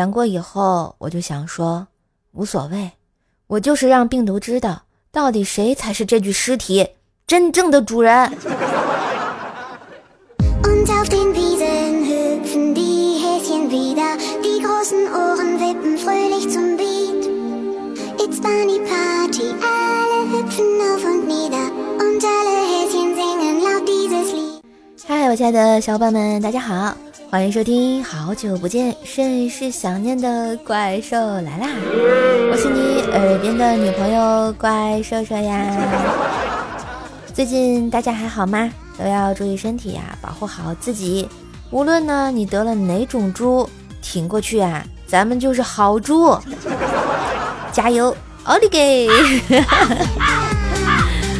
难过以后，我就想说，无所谓，我就是让病毒知道，到底谁才是这具尸体真正的主人。嗨，我亲爱的小伙伴们，大家好。欢迎收听，好久不见，甚是想念的怪兽来啦！我是你耳边的女朋友怪兽兽呀。最近大家还好吗？都要注意身体呀，保护好自己。无论呢你得了哪种猪，挺过去啊，咱们就是好猪。加油，奥利给！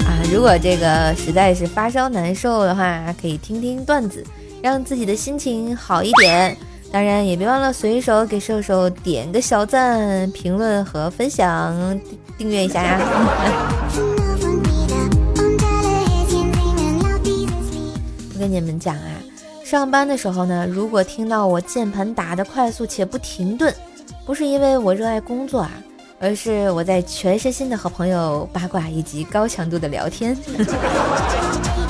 啊，如果这个实在是发烧难受的话，可以听听段子。让自己的心情好一点，当然也别忘了随手给瘦瘦点个小赞、评论和分享、订阅一下呀。我跟你们讲啊，上班的时候呢，如果听到我键盘打的快速且不停顿，不是因为我热爱工作啊，而是我在全身心的和朋友八卦以及高强度的聊天。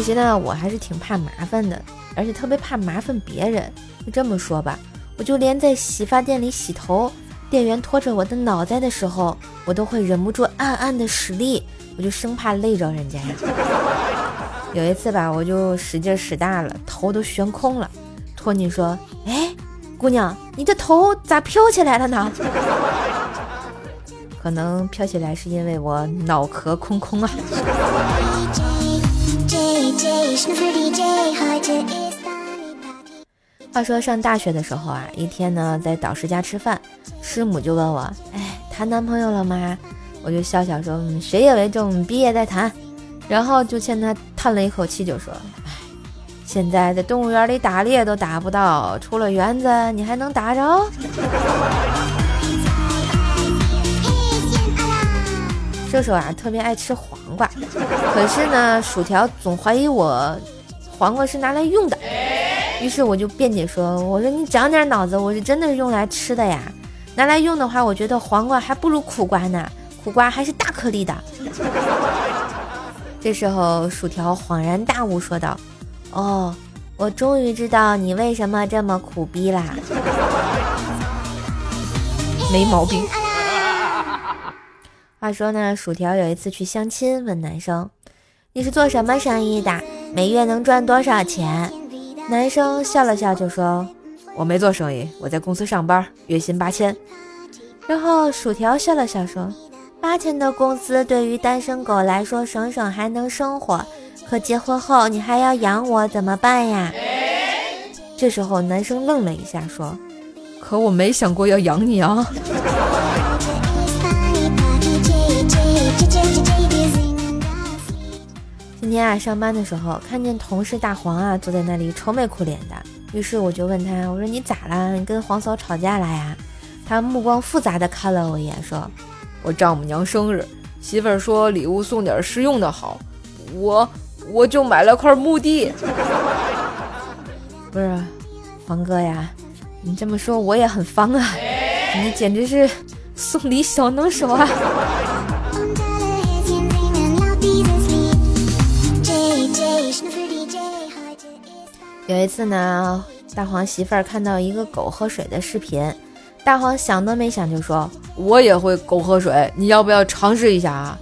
其实呢，我还是挺怕麻烦的，而且特别怕麻烦别人。就这么说吧，我就连在洗发店里洗头，店员拖着我的脑袋的时候，我都会忍不住暗暗的使力，我就生怕累着人家呀。有一次吧，我就使劲使大了，头都悬空了。托尼说：“哎，姑娘，你的头咋飘起来了呢？” 可能飘起来是因为我脑壳空空啊。话说上大学的时候啊，一天呢在导师家吃饭，师母就问我：“哎，谈男朋友了吗？”我就笑笑说：“嗯，学业为重，毕业再谈。”然后就见他叹了一口气，就说：“哎，现在在动物园里打猎都打不到，出了园子你还能打着？”射手啊，特别爱吃黄瓜，可是呢，薯条总怀疑我黄瓜是拿来用的，于是我就辩解说：“我说你长点脑子，我是真的是用来吃的呀，拿来用的话，我觉得黄瓜还不如苦瓜呢，苦瓜还是大颗粒的。”这时候，薯条恍然大悟说道：“哦，我终于知道你为什么这么苦逼啦，没毛病。”话说呢，薯条有一次去相亲，问男生：“你是做什么生意的？每月能赚多少钱？”男生笑了笑就说：“我没做生意，我在公司上班，月薪八千。”然后薯条笑了笑说：“八千的工资对于单身狗来说省省还能生活，可结婚后你还要养我，怎么办呀？”这时候男生愣了一下说：“可我没想过要养你啊。”今天啊，上班的时候看见同事大黄啊坐在那里愁眉苦脸的，于是我就问他，我说你咋了？你跟黄嫂吵架了呀？他目光复杂的看了我一眼，说：“我丈母娘生日，媳妇儿说礼物送点实用的好，我我就买了块墓地。”不是，黄哥呀，你这么说我也很方啊，你简直是送礼小能手啊！有一次呢，大黄媳妇儿看到一个狗喝水的视频，大黄想都没想就说：“我也会狗喝水，你要不要尝试一下啊？”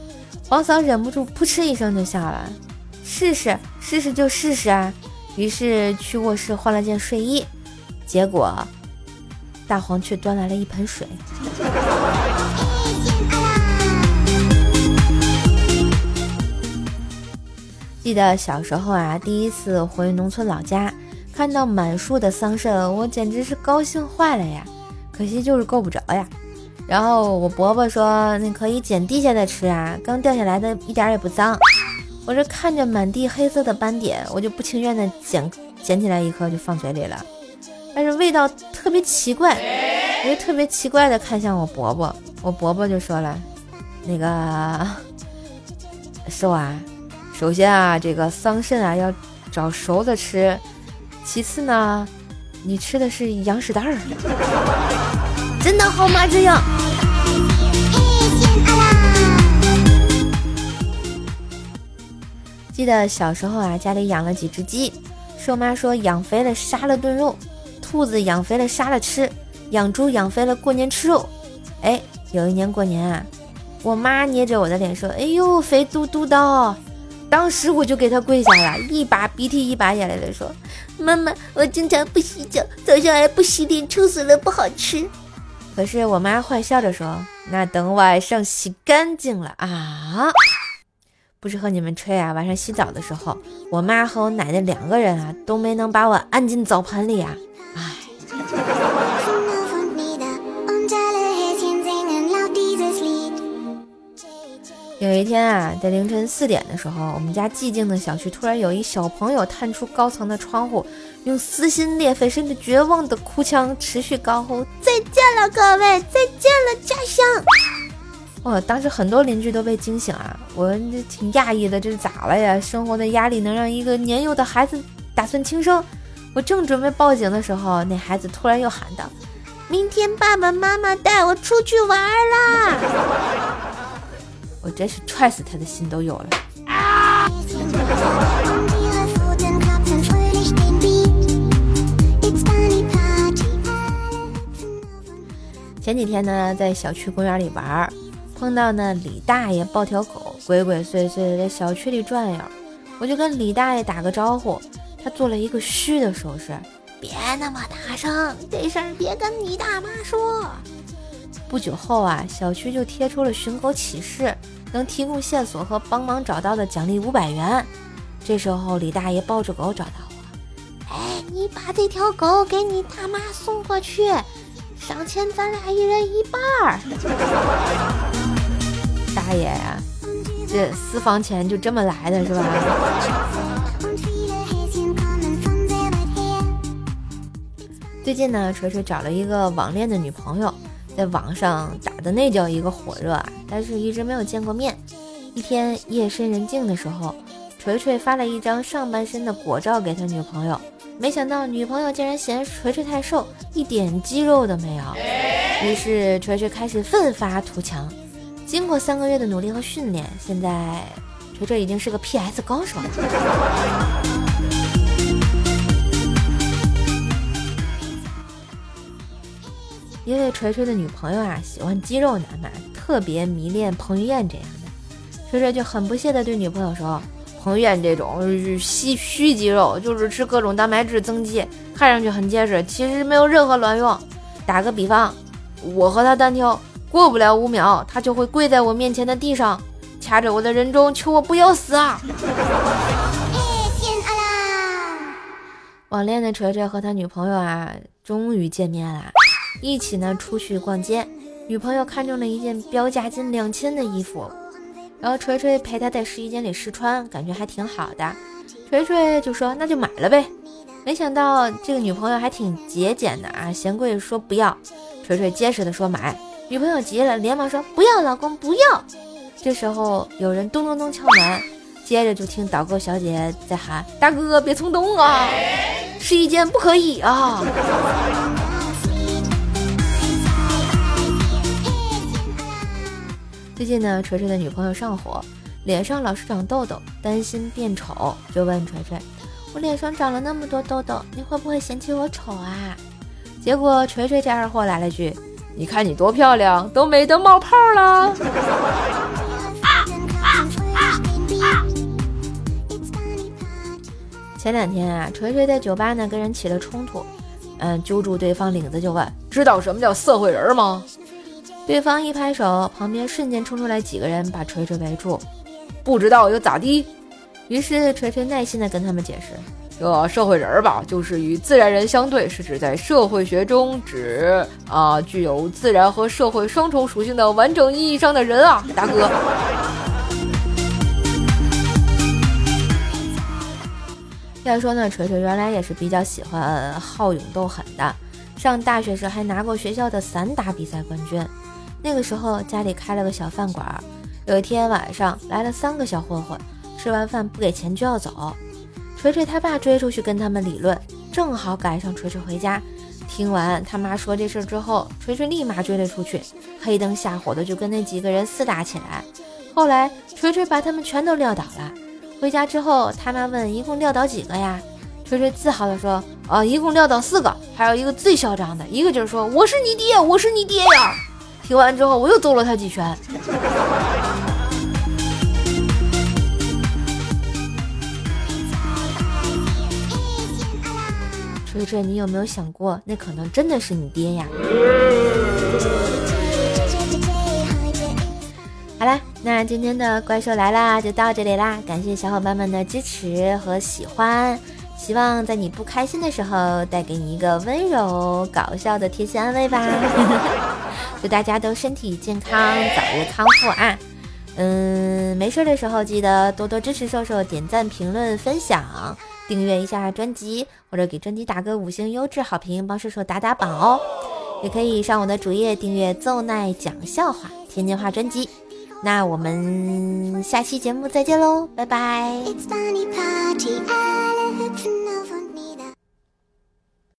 黄嫂忍不住扑哧一声就笑了：“试试，试试就试试啊！”于是去卧室换了件睡衣，结果大黄却端来了一盆水。记得小时候啊，第一次回农村老家，看到满树的桑葚，我简直是高兴坏了呀！可惜就是够不着呀。然后我伯伯说：“那可以捡地下的吃啊，刚掉下来的一点也不脏。”我这看着满地黑色的斑点，我就不情愿的捡捡起来一颗就放嘴里了，但是味道特别奇怪，我就特别奇怪的看向我伯伯，我伯伯就说了：“那个 瘦啊。”首先啊，这个桑葚啊要找熟的吃，其次呢，你吃的是羊屎蛋儿，真的好吗？这样。记得小时候啊，家里养了几只鸡，瘦妈说养肥了杀了炖肉，兔子养肥了杀了吃，养猪养肥了过年吃肉。哎，有一年过年啊，我妈捏着我的脸说：“哎呦，肥嘟嘟的。”当时我就给他跪下了，一把鼻涕一把眼泪的说：“妈妈，我经常不洗脚，早上还不洗脸，臭死了，不好吃。”可是我妈坏笑着说：“那等晚上洗干净了啊。”不是和你们吹啊！晚上洗澡的时候，我妈和我奶奶两个人啊，都没能把我按进澡盆里啊！唉。有一天啊，在凌晨四点的时候，我们家寂静的小区突然有一小朋友探出高层的窗户，用撕心裂肺甚至绝望的哭腔持续高呼：“再见了，各位！再见了，家乡！”哦，当时很多邻居都被惊醒啊！我挺讶异的，这是咋了呀？生活的压力能让一个年幼的孩子打算轻生？我正准备报警的时候，那孩子突然又喊道：“明天爸爸妈妈带我出去玩啦！”我真是踹死他的心都有了。前几天呢，在小区公园里玩。碰到呢李大爷抱条狗，鬼鬼祟祟的在小区里转悠，我就跟李大爷打个招呼，他做了一个嘘的手势，别那么大声，这事儿别跟你大妈说。不久后啊，小区就贴出了寻狗启事，能提供线索和帮忙找到的奖励五百元。这时候李大爷抱着狗找到我，哎，你把这条狗给你大妈送过去，赏钱咱俩一人一半儿。大爷呀，这私房钱就这么来的是吧？最近呢，锤锤找了一个网恋的女朋友，在网上打的那叫一个火热啊，但是一直没有见过面。一天夜深人静的时候，锤锤发了一张上半身的果照给他女朋友，没想到女朋友竟然嫌锤锤太瘦，一点肌肉都没有。于是锤锤开始奋发图强。经过三个月的努力和训练，现在锤锤已经是个 PS 高手了。因为锤锤的女朋友啊喜欢肌肉男嘛，特别迷恋彭于晏这样的，锤锤就很不屑的对女朋友说：“彭于晏这种虚虚肌肉，就是吃各种蛋白质增肌，看上去很结实，其实没有任何卵用。打个比方，我和他单挑。”过不了五秒，他就会跪在我面前的地上，掐着我的人中，求我不要死啊！网恋的锤锤和他女朋友啊，终于见面了，一起呢出去逛街。女朋友看中了一件标价近两千的衣服，然后锤锤陪她在试衣间里试穿，感觉还挺好的。锤锤就说那就买了呗。没想到这个女朋友还挺节俭的啊，嫌贵说不要，锤锤结实的说买。女朋友急了，连忙说：“不要，老公，不要！”这时候有人咚咚咚敲门，接着就听导购小姐在喊：“大哥，别冲动啊，试衣间不可以啊！”最近呢，锤锤的女朋友上火，脸上老是长痘痘，担心变丑，就问锤锤：“我脸上长了那么多痘痘，你会不会嫌弃我丑啊？”结果锤锤这二货来了句。你看你多漂亮，都美得冒泡了。前两天啊，锤锤在酒吧呢跟人起了冲突，嗯，揪住对方领子就问：“知道什么叫社会人吗？”对方一拍手，旁边瞬间冲出来几个人把锤锤围住。不知道又咋地？于是锤锤耐心的跟他们解释。这社会人儿吧，就是与自然人相对，是指在社会学中指啊具有自然和社会双重属性的完整意义上的人啊，大哥。要说呢，锤锤原来也是比较喜欢好勇斗狠的，上大学时还拿过学校的散打比赛冠军。那个时候家里开了个小饭馆，有一天晚上来了三个小混混，吃完饭不给钱就要走。锤锤他爸追出去跟他们理论：“正好赶上锤锤回家。听完他妈说这事之后，锤锤立马追了出去，黑灯瞎火的就跟那几个人厮打起来。后来锤锤把他们全都撂倒了。回家之后，他妈问一共撂倒几个呀？锤锤自豪的说：“啊，一共撂倒四个，还有一个最嚣张的，一个就是说我是你爹，我是你爹呀。”听完之后，我又揍了他几拳。锤锤，你有没有想过，那可能真的是你爹呀？好啦，那今天的怪兽来啦就到这里啦，感谢小伙伴们的支持和喜欢，希望在你不开心的时候带给你一个温柔搞笑的贴心安慰吧。祝大家都身体健康，早日康复啊！嗯，没事的时候记得多多支持瘦瘦，点赞、评论、分享。订阅一下专辑，或者给专辑打个五星优质好评，帮瘦瘦打打榜哦。也可以上我的主页订阅奏奈讲笑话天津话专辑。那我们下期节目再见喽，拜拜。It's